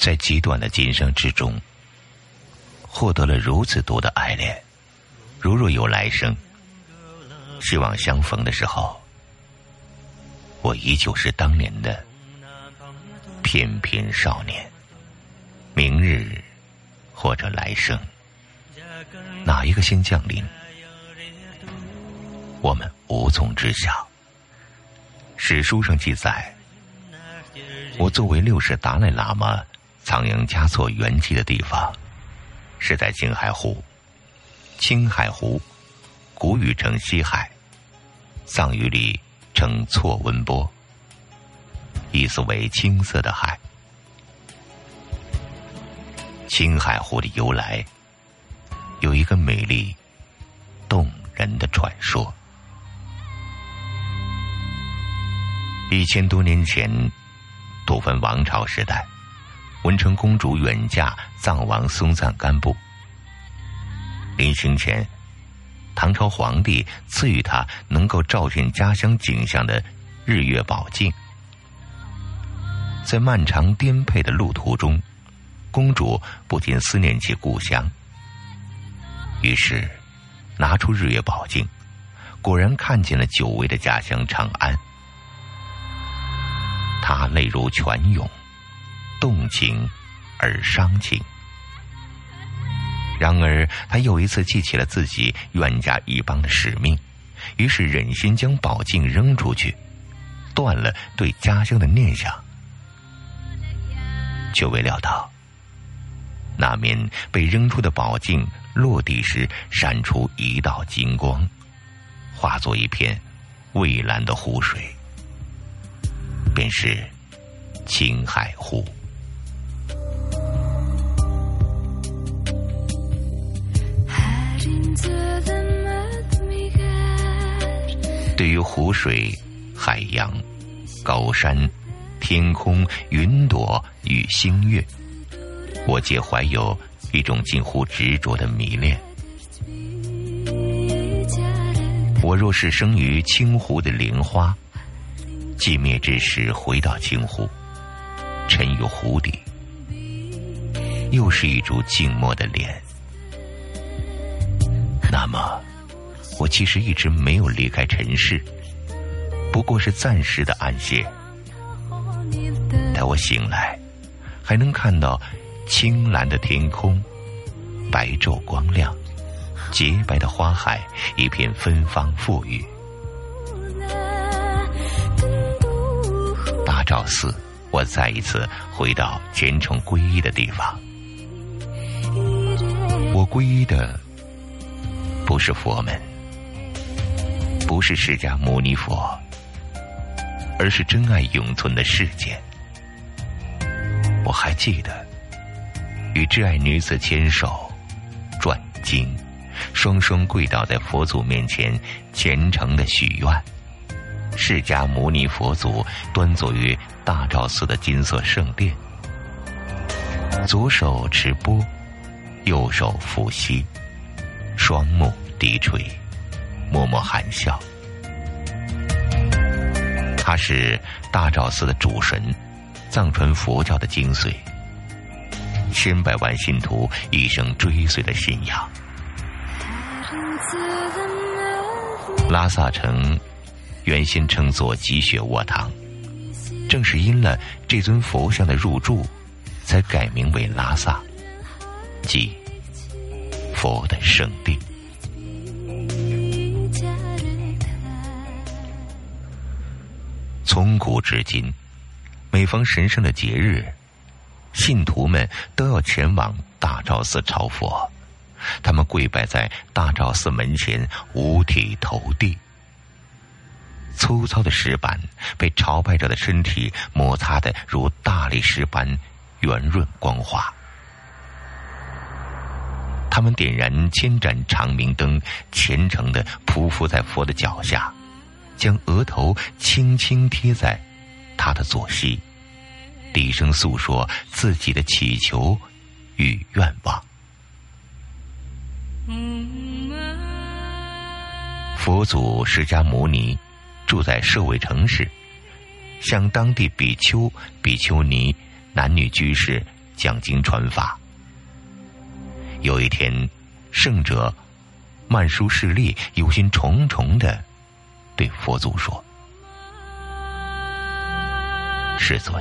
在极短的今生之中，获得了如此多的爱恋，如若有来生，希望相逢的时候，我依旧是当年的翩翩少年。明日或者来生，哪一个先降临，我们无从知晓。史书上记载，我作为六世达赖喇嘛仓央嘉措圆寂的地方，是在青海湖。青海湖，古语称西海，藏语里称错温波，意思为青色的海。青海湖的由来，有一个美丽动人的传说。一千多年前，吐蕃王朝时代，文成公主远嫁藏王松赞干布。临行前，唐朝皇帝赐予她能够照见家乡景象的日月宝镜。在漫长颠沛的路途中。公主不禁思念起故乡，于是拿出日月宝镜，果然看见了久违的家乡长安。她泪如泉涌，动情而伤情。然而，他又一次记起了自己冤家一帮的使命，于是忍心将宝镜扔出去，断了对家乡的念想，却未料到。那面被扔出的宝镜落地时，闪出一道金光，化作一片蔚蓝的湖水，便是青海湖。对于湖水、海洋、高山、天空、云朵与星月。我皆怀有一种近乎执着的迷恋。我若是生于青湖的莲花，寂灭之时回到青湖，沉于湖底，又是一株静默的莲。那么，我其实一直没有离开尘世，不过是暂时的安歇。待我醒来，还能看到。青蓝的天空，白昼光亮，洁白的花海，一片芬芳馥郁。大昭寺，我再一次回到虔诚皈依的地方。我皈依的不是佛门，不是释迦牟尼佛，而是真爱永存的世界。我还记得。与挚爱女子牵手，转经，双双跪倒在佛祖面前，虔诚的许愿。释迦牟尼佛祖端坐于大昭寺的金色圣殿，左手持钵，右手抚膝，双目低垂，默默含笑。他是大昭寺的主神，藏传佛教的精髓。千百万信徒一生追随的信仰。拉萨城原先称作积雪卧堂，正是因了这尊佛像的入住，才改名为拉萨，即佛的圣地。从古至今，每逢神圣的节日。信徒们都要前往大昭寺朝佛，他们跪拜在大昭寺门前，五体投地。粗糙的石板被朝拜者的身体摩擦的如大理石般圆润光滑。他们点燃千盏长明灯，虔诚的匍匐在佛的脚下，将额头轻轻贴在他的左膝。低声诉说自己的祈求与愿望。佛祖释迦牟尼住在舍卫城市，向当地比丘、比丘尼、男女居士讲经传法。有一天，圣者曼殊势利忧心忡忡的对佛祖说：“世尊，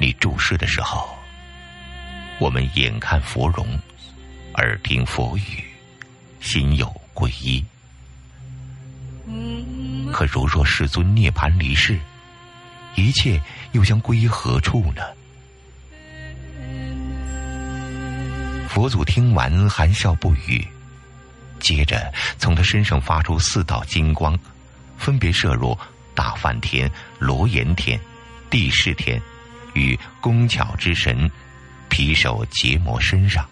你注释的时候，我们眼看佛容，耳听佛语，心有皈依。可如若世尊涅盘离世，一切又将归于何处呢？”佛祖听完，含笑不语，接着从他身上发出四道金光，分别射入大梵天、罗延天、帝释天与工巧之神皮首结魔身上。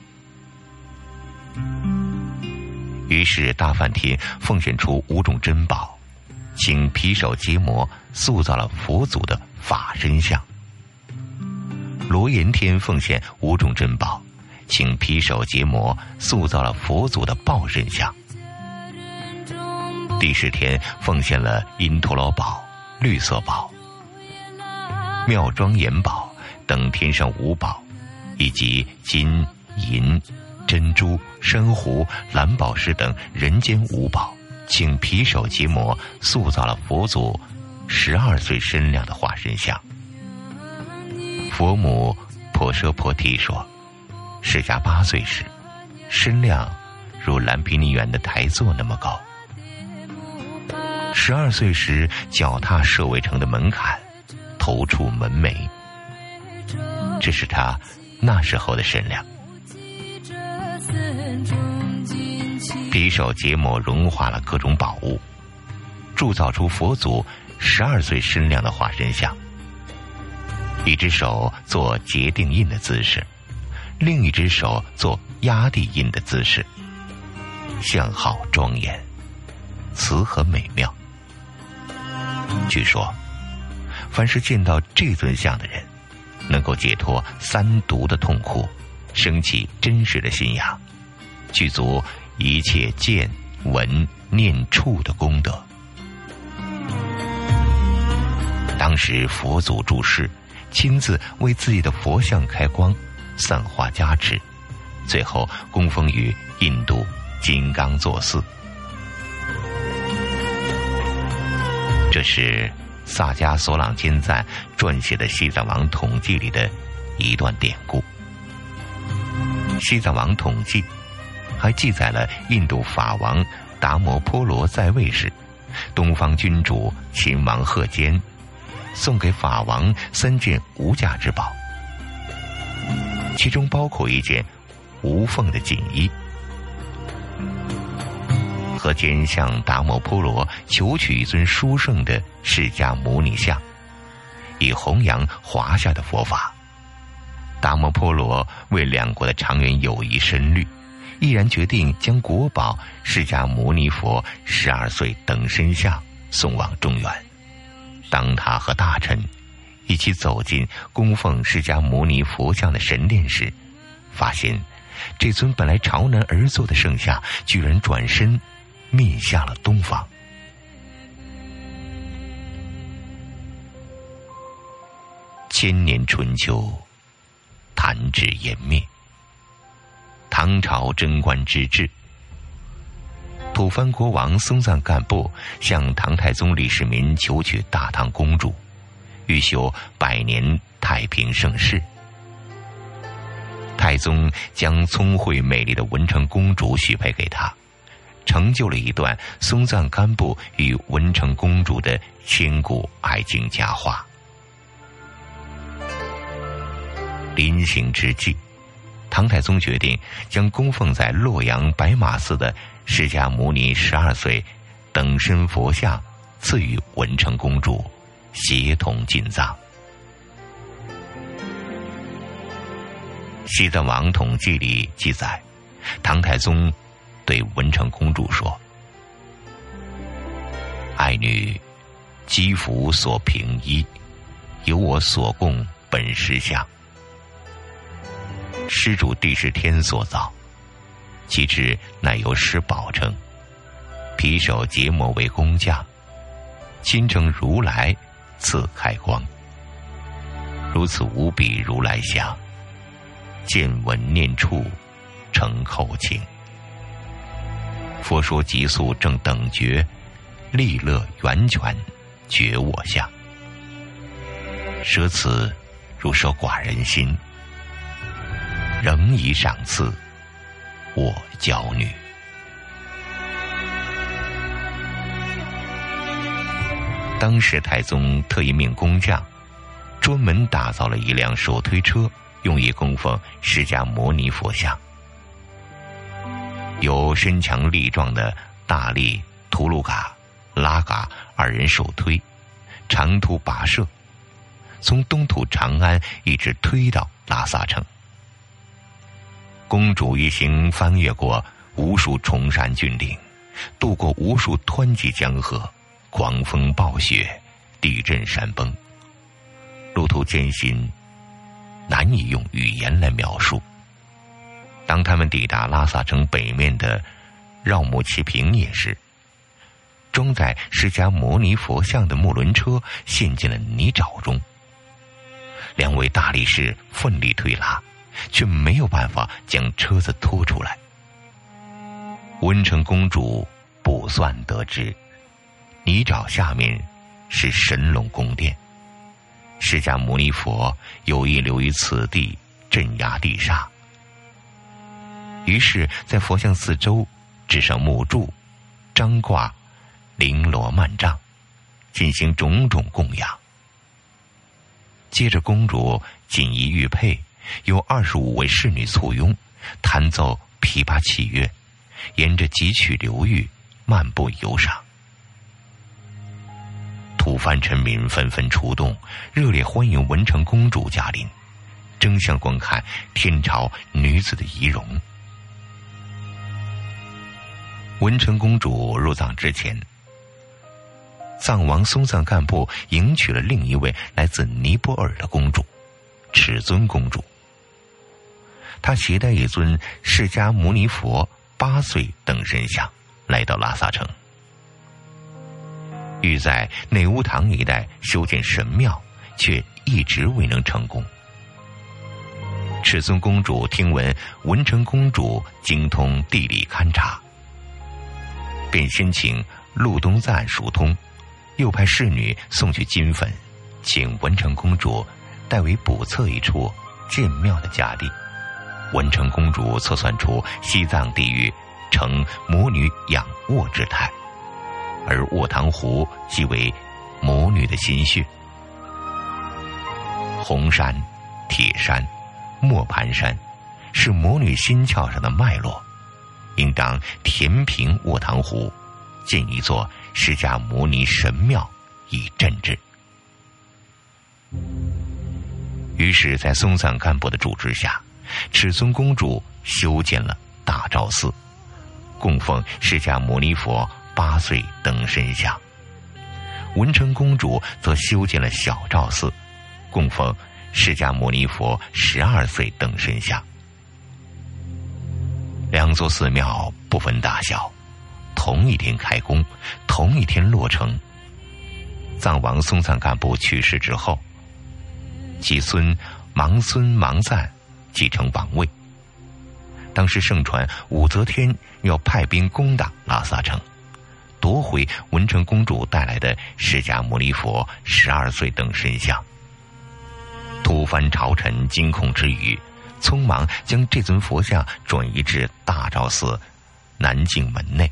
于是大梵天奉献出五种珍宝，请皮首结魔塑造了佛祖的法身像。罗延天奉献五种珍宝。请劈手结魔塑造了佛祖的报身像。第十天奉献了因陀罗宝、绿色宝、妙庄严宝等天上五宝，以及金银、珍珠、珊瑚、蓝宝石等人间五宝，请皮手结魔塑造了佛祖十二岁身量的化身像。佛母婆舍婆提说。释迦八岁时，身量如蓝毗尼园的台座那么高；十二岁时，脚踏舍卫城的门槛，头触门楣。这是他那时候的身量。匕首结膜融化了各种宝物，铸造出佛祖十二岁身量的化身像。一只手做结定印的姿势。另一只手做压地印的姿势，相好庄严，慈和美妙。据说，凡是见到这尊像的人，能够解脱三毒的痛苦，升起真实的信仰，具足一切见闻念处的功德。当时佛祖住世，亲自为自己的佛像开光。散花加持，最后供奉于印度金刚座寺。这是萨迦索朗金赞撰写的《西藏王统计》里的一段典故。《西藏王统计》还记载了印度法王达摩波罗在位时，东方君主秦王贺坚送给法王三件无价之宝。其中包括一件无缝的锦衣，和肩向达摩波罗求取一尊殊胜的释迦牟尼像，以弘扬华夏的佛法。达摩波罗为两国的长远友谊深虑，毅然决定将国宝释迦牟尼佛十二岁等身像送往中原。当他和大臣。一起走进供奉释迦牟尼佛像的神殿时，发现这尊本来朝南而坐的圣像，居然转身面向了东方。千年春秋，弹指湮灭。唐朝贞观之治，吐蕃国王松赞干布向唐太宗李世民求娶大唐公主。欲修百年太平盛世，太宗将聪慧美丽的文成公主许配给他，成就了一段松赞干布与文成公主的千古爱情佳话。临行之际，唐太宗决定将供奉在洛阳白马寺的释迦牟尼十二岁等身佛像赐予文成公主。协同进藏，《西藏王统记》里记载，唐太宗对文成公主说：“爱女，积福所平衣，由我所供本师像，施主地是天所造，其之乃由师宝成，皮首结膜为工匠，亲承如来。”赐开光，如此无比如来相，见闻念处成后情。佛说极速正等觉，利乐源泉觉我相。舍此如舍寡人心，仍以赏赐我娇女。当时太宗特意命工匠，专门打造了一辆手推车，用以供奉释迦牟尼佛像。由身强力壮的大力图鲁嘎、拉嘎二人手推，长途跋涉，从东土长安一直推到拉萨城。公主一行翻越过无数崇山峻岭，渡过无数湍急江河。狂风暴雪，地震山崩，路途艰辛，难以用语言来描述。当他们抵达拉萨城北面的绕木齐平野时，装载释迦牟尼佛像的木轮车陷进了泥沼中。两位大力士奋力推拉，却没有办法将车子拖出来。温成公主卜算得知。泥沼下面是神龙宫殿，释迦牟尼佛有意留于此地镇压地煞，于是，在佛像四周置上木柱、张挂、绫罗幔帐，进行种种供养。接着，公主锦衣玉佩，有二十五位侍女簇拥，弹奏琵琶器乐，沿着几曲流域漫步游赏。吐蕃臣民纷纷出动，热烈欢迎文成公主驾临，争相观看天朝女子的仪容。文成公主入藏之前，藏王松赞干布迎娶了另一位来自尼泊尔的公主尺尊公主。他携带一尊释迦牟尼佛八岁等身像，来到拉萨城。欲在内乌堂一带修建神庙，却一直未能成功。赤尊公主听闻文成公主精通地理勘察，便申请路东赞疏通，又派侍女送去金粉，请文成公主代为补测一处建庙的家地。文成公主测算出西藏地域呈母女仰卧之态。而卧塘湖即为魔女的心血，红山、铁山、磨盘山是魔女心窍上的脉络，应当填平卧塘湖，建一座释迦牟尼神庙以镇之。于是，在松赞干布的主持下，赤尊公主修建了大昭寺，供奉释迦牟尼佛。八岁等身像，文成公主则修建了小昭寺，供奉释迦牟尼佛十二岁等身像。两座寺庙不分大小，同一天开工，同一天落成。藏王松赞干布去世之后，其孙盲孙盲赞继承王位。当时盛传武则天要派兵攻打拉萨城。夺回文成公主带来的释迦牟尼佛十二岁等身像，吐蕃朝臣惊恐之余，匆忙将这尊佛像转移至大昭寺南境门内，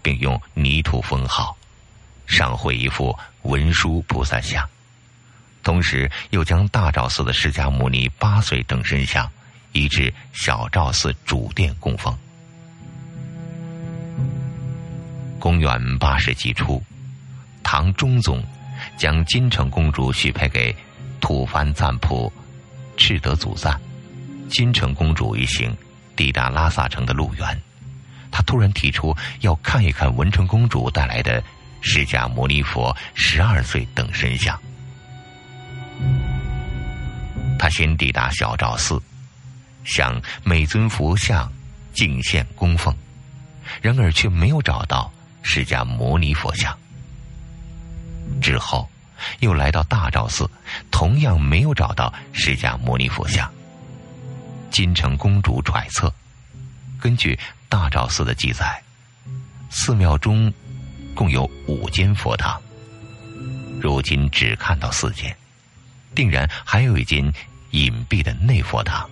并用泥土封号，上绘一幅文殊菩萨像，同时又将大昭寺的释迦牟尼八岁等身像移至小昭寺主殿供奉。公元八世纪初，唐中宗将金城公主许配给吐蕃赞普赤德祖赞。金城公主一行抵达拉萨城的路缘，他突然提出要看一看文成公主带来的释迦牟尼佛十二岁等身像。他先抵达小昭寺，向每尊佛像敬献供奉，然而却没有找到。释迦牟尼佛像之后，又来到大昭寺，同样没有找到释迦牟尼佛像。金城公主揣测，根据大昭寺的记载，寺庙中共有五间佛堂，如今只看到四间，定然还有一间隐蔽的内佛堂。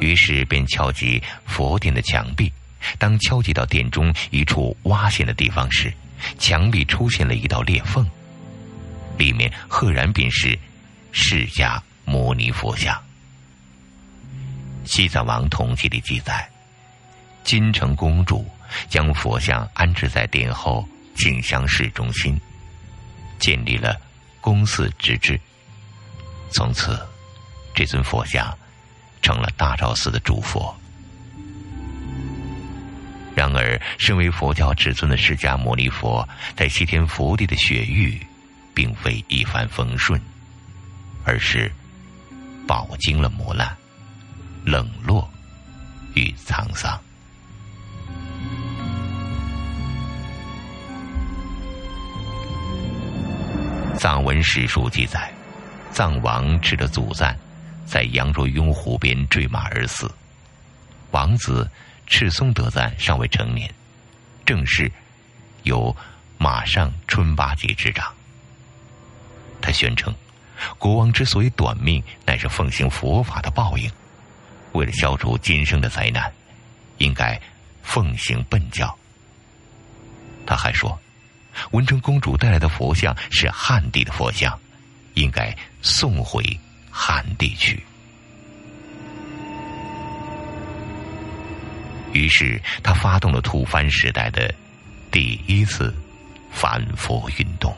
于是便敲击佛殿的墙壁，当敲击到殿中一处挖陷的地方时，墙壁出现了一道裂缝，里面赫然便是释迦牟尼佛像。西藏王统计里记载，金城公主将佛像安置在殿后静香市中心，建立了公寺之制。从此，这尊佛像。成了大昭寺的主佛。然而，身为佛教至尊的释迦牟尼佛，在西天福地的雪域，并非一帆风顺，而是饱经了磨难、冷落与沧桑。藏文史书记载，藏王吃着祖赞。在羊卓雍湖边坠马而死，王子赤松德赞尚未成年，正是由马上春八节执掌。他宣称，国王之所以短命，乃是奉行佛法的报应。为了消除今生的灾难，应该奉行笨教。他还说，文成公主带来的佛像是汉地的佛像，应该送回。汉地去，于是他发动了吐蕃时代的第一次反佛运动。